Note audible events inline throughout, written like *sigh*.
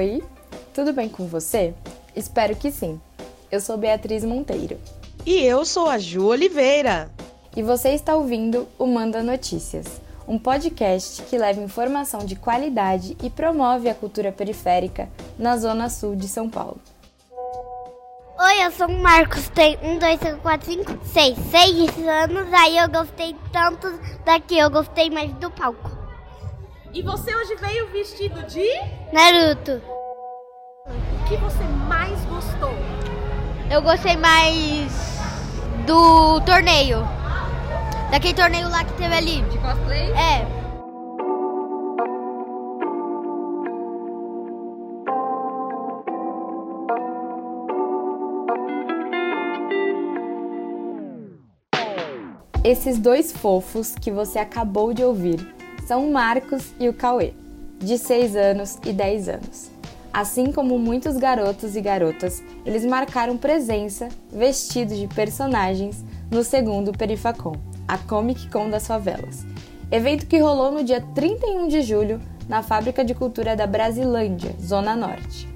Oi, tudo bem com você? Espero que sim. Eu sou Beatriz Monteiro. E eu sou a Ju Oliveira. E você está ouvindo o Manda Notícias, um podcast que leva informação de qualidade e promove a cultura periférica na Zona Sul de São Paulo. Oi, eu sou o Marcos, tenho 1, 2, 3, 4, 5, 6, 6 anos, aí eu gostei tanto daqui, eu gostei mais do palco. E você hoje veio vestido de? Naruto. O que você mais gostou? Eu gostei mais do torneio. Daquele torneio lá que teve ali. De cosplay? É. Esses dois fofos que você acabou de ouvir são Marcos e o Cauê, de 6 anos e 10 anos. Assim como muitos garotos e garotas, eles marcaram presença vestidos de personagens no segundo Perifacon, a Comic Con das favelas. Evento que rolou no dia 31 de julho na Fábrica de Cultura da Brasilândia, Zona Norte.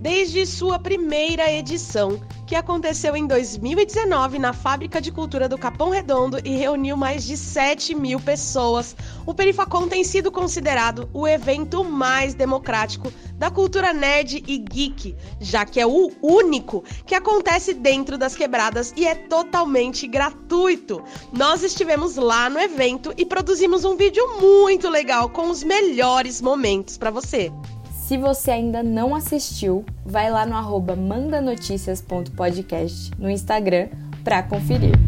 Desde sua primeira edição, que aconteceu em 2019 na Fábrica de Cultura do Capão Redondo e reuniu mais de 7 mil pessoas, o Perifacon tem sido considerado o evento mais democrático da cultura nerd e geek, já que é o único que acontece dentro das quebradas e é totalmente gratuito. Nós estivemos lá no evento e produzimos um vídeo muito legal com os melhores momentos para você. Se você ainda não assistiu, vai lá no arroba mandanoticias.podcast no Instagram para conferir.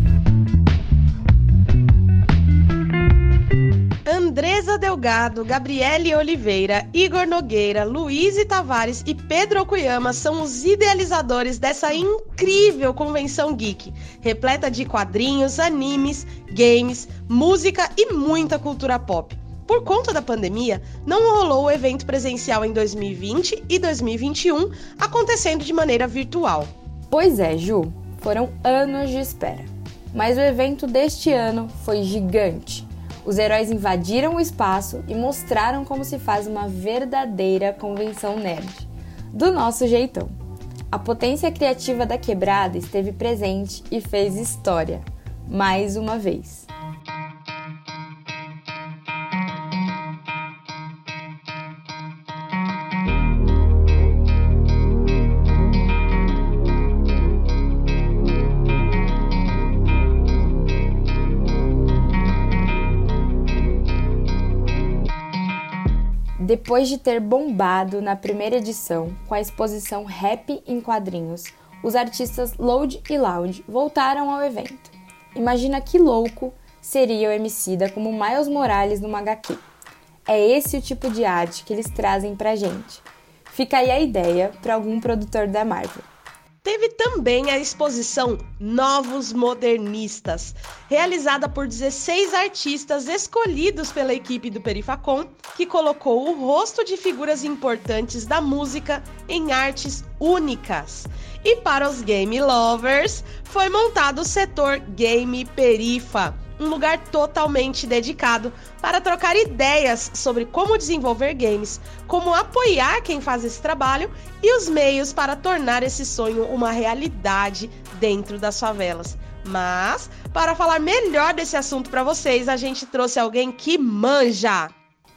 Andresa Delgado, Gabriele Oliveira, Igor Nogueira, Luiz Tavares e Pedro Okuyama são os idealizadores dessa incrível convenção geek, repleta de quadrinhos, animes, games, música e muita cultura pop. Por conta da pandemia, não rolou o evento presencial em 2020 e 2021, acontecendo de maneira virtual. Pois é, Ju, foram anos de espera. Mas o evento deste ano foi gigante. Os heróis invadiram o espaço e mostraram como se faz uma verdadeira convenção nerd, do nosso jeitão. A potência criativa da quebrada esteve presente e fez história, mais uma vez. Depois de ter bombado na primeira edição com a exposição Rap em quadrinhos, os artistas Load e Loud voltaram ao evento. Imagina que louco seria o Emicida como Miles Morales numa HQ. É esse o tipo de arte que eles trazem pra gente. Fica aí a ideia para algum produtor da Marvel. Teve também a exposição Novos Modernistas, realizada por 16 artistas escolhidos pela equipe do Perifacon, que colocou o rosto de figuras importantes da música em artes únicas. E para os game lovers, foi montado o setor Game Perifa, um lugar totalmente dedicado para trocar ideias sobre como desenvolver games, como apoiar quem faz esse trabalho e os meios para tornar esse sonho uma realidade dentro das favelas. Mas, para falar melhor desse assunto para vocês, a gente trouxe alguém que manja.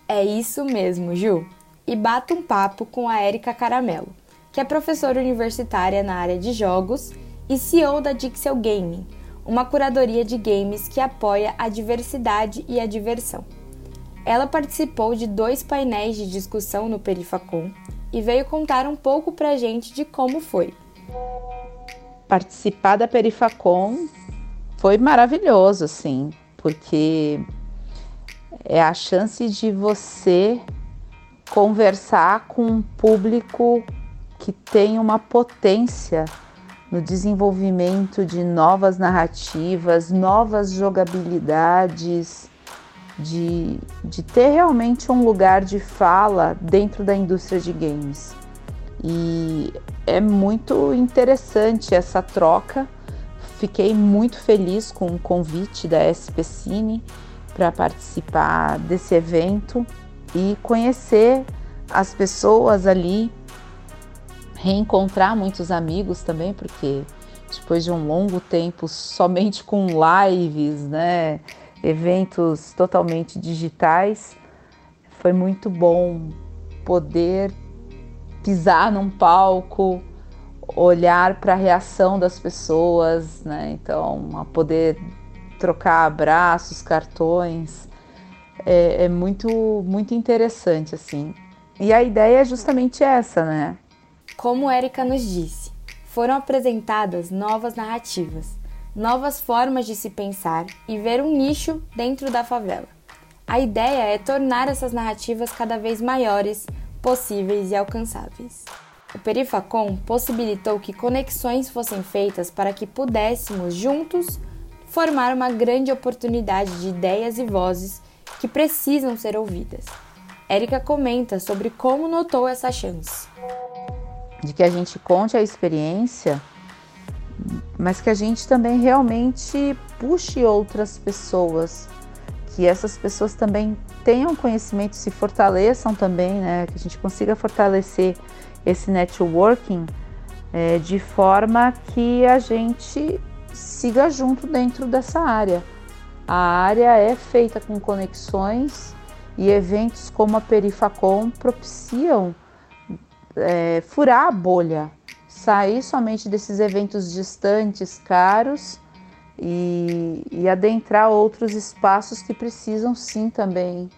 É isso mesmo, Ju. E bata um papo com a Érica Caramelo, que é professora universitária na área de jogos e CEO da Dixel Gaming, uma curadoria de games que apoia a diversidade e a diversão. Ela participou de dois painéis de discussão no Perifacom e veio contar um pouco pra gente de como foi. Participar da Perifacom foi maravilhoso, assim, porque é a chance de você conversar com um público que tem uma potência no desenvolvimento de novas narrativas, novas jogabilidades, de, de ter realmente um lugar de fala dentro da indústria de games. E é muito interessante essa troca. Fiquei muito feliz com o convite da SP Cine para participar desse evento e conhecer as pessoas ali reencontrar muitos amigos também, porque depois de um longo tempo somente com lives, né, eventos totalmente digitais, foi muito bom poder pisar num palco, olhar para a reação das pessoas, né? Então, a poder trocar abraços, cartões, é, é muito muito interessante assim. E a ideia é justamente essa, né? Como Érica nos disse, foram apresentadas novas narrativas, novas formas de se pensar e ver um nicho dentro da favela. A ideia é tornar essas narrativas cada vez maiores, possíveis e alcançáveis. O Perifacom possibilitou que conexões fossem feitas para que pudéssemos juntos formar uma grande oportunidade de ideias e vozes que precisam ser ouvidas. Érica comenta sobre como notou essa chance. De que a gente conte a experiência, mas que a gente também realmente puxe outras pessoas, que essas pessoas também tenham conhecimento, se fortaleçam também, né? Que a gente consiga fortalecer esse networking é, de forma que a gente siga junto dentro dessa área. A área é feita com conexões e eventos como a Perifacom propiciam é, furar a bolha, sair somente desses eventos distantes, caros e, e adentrar outros espaços que precisam sim também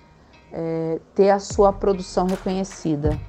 é, ter a sua produção reconhecida.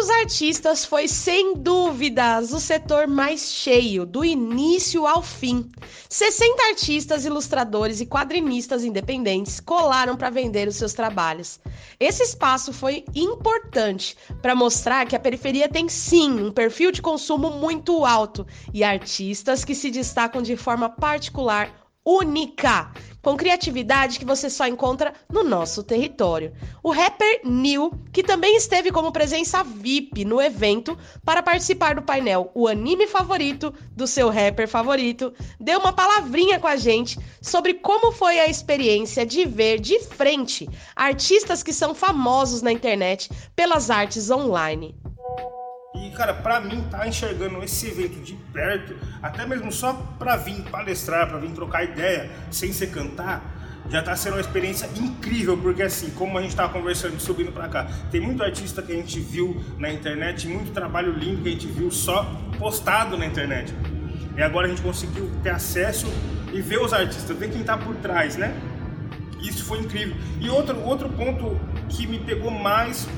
Dos artistas foi sem dúvidas o setor mais cheio, do início ao fim. 60 artistas, ilustradores e quadrinistas independentes colaram para vender os seus trabalhos. Esse espaço foi importante para mostrar que a periferia tem sim um perfil de consumo muito alto e artistas que se destacam de forma particular única, com criatividade que você só encontra no nosso território. O rapper Neil, que também esteve como presença VIP no evento para participar do painel O Anime Favorito do seu rapper favorito, deu uma palavrinha com a gente sobre como foi a experiência de ver de frente artistas que são famosos na internet pelas artes online. E, cara, para mim, tá enxergando esse evento de perto, até mesmo só para vir palestrar, para vir trocar ideia, sem ser cantar, já tá sendo uma experiência incrível, porque assim, como a gente tava conversando, subindo para cá, tem muito artista que a gente viu na internet, muito trabalho lindo que a gente viu só postado na internet. E agora a gente conseguiu ter acesso e ver os artistas, ver quem tá por trás, né? Isso foi incrível. E outro, outro ponto que me pegou mais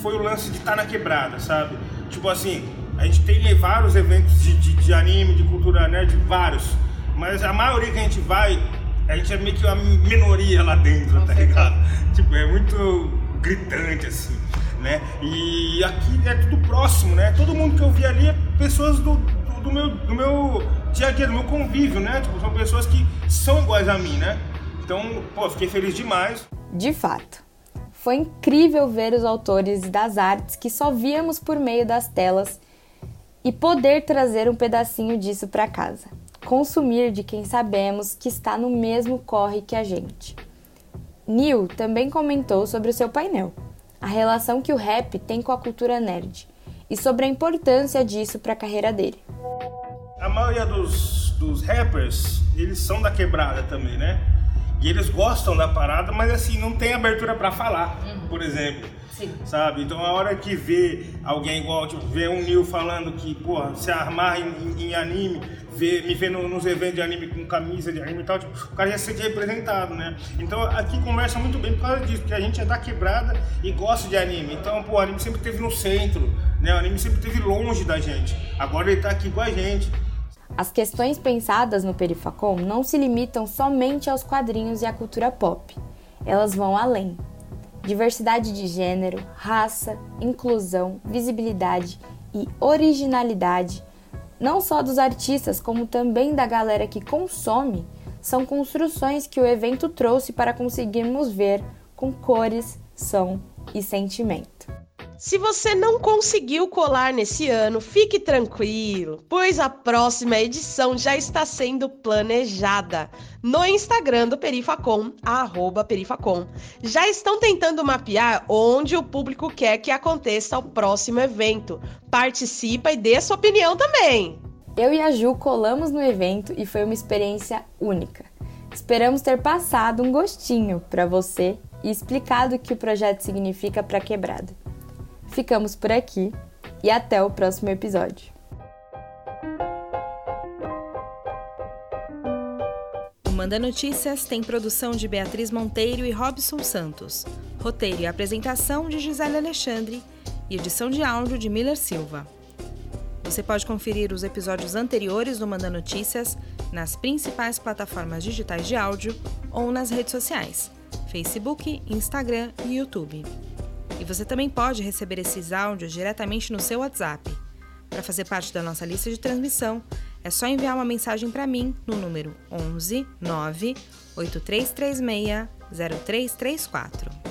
foi o lance de estar tá na quebrada, sabe? Tipo assim, a gente tem vários eventos de, de, de anime, de cultura nerd, vários. Mas a maioria que a gente vai, a gente é meio que uma minoria lá dentro, tá ligado? *laughs* Tipo, é muito gritante, assim, né? E aqui é tudo próximo, né? Todo mundo que eu vi ali é pessoas do, do, do meu, do meu dia a dia, do meu convívio, né? Tipo, são pessoas que são iguais a mim, né? Então, pô, fiquei feliz demais. De fato. Foi incrível ver os autores das artes que só víamos por meio das telas e poder trazer um pedacinho disso para casa. Consumir de quem sabemos que está no mesmo corre que a gente. Neil também comentou sobre o seu painel, a relação que o rap tem com a cultura nerd e sobre a importância disso para a carreira dele. A maioria dos, dos rappers, eles são da quebrada também, né? E eles gostam da parada, mas assim, não tem abertura para falar, uhum. por exemplo. Sim. Sabe? Então a hora que vê alguém igual, tipo, vê um Neil falando que, porra, se armar em, em, em anime, vê, me vê no, nos eventos de anime com camisa de anime e tal, tipo, o cara já se sente representado, né? Então aqui conversa muito bem por causa disso, que a gente é da quebrada e gosta de anime. Então, pô, o anime sempre esteve no centro, né? O anime sempre esteve longe da gente. Agora ele tá aqui com a gente. As questões pensadas no Perifacom não se limitam somente aos quadrinhos e à cultura pop. Elas vão além. Diversidade de gênero, raça, inclusão, visibilidade e originalidade, não só dos artistas, como também da galera que consome, são construções que o evento trouxe para conseguirmos ver com cores, som e sentimento. Se você não conseguiu colar nesse ano, fique tranquilo, pois a próxima edição já está sendo planejada. No Instagram do Perifacom, arroba Perifacom, já estão tentando mapear onde o público quer que aconteça o próximo evento. Participa e dê sua opinião também! Eu e a Ju colamos no evento e foi uma experiência única. Esperamos ter passado um gostinho para você e explicado o que o projeto significa para a quebrada. Ficamos por aqui e até o próximo episódio. O Manda Notícias tem produção de Beatriz Monteiro e Robson Santos, roteiro e apresentação de Gisele Alexandre e edição de áudio de Miller Silva. Você pode conferir os episódios anteriores do Manda Notícias nas principais plataformas digitais de áudio ou nas redes sociais: Facebook, Instagram e YouTube. E você também pode receber esses áudios diretamente no seu WhatsApp. Para fazer parte da nossa lista de transmissão, é só enviar uma mensagem para mim no número 11 9 8336 0334.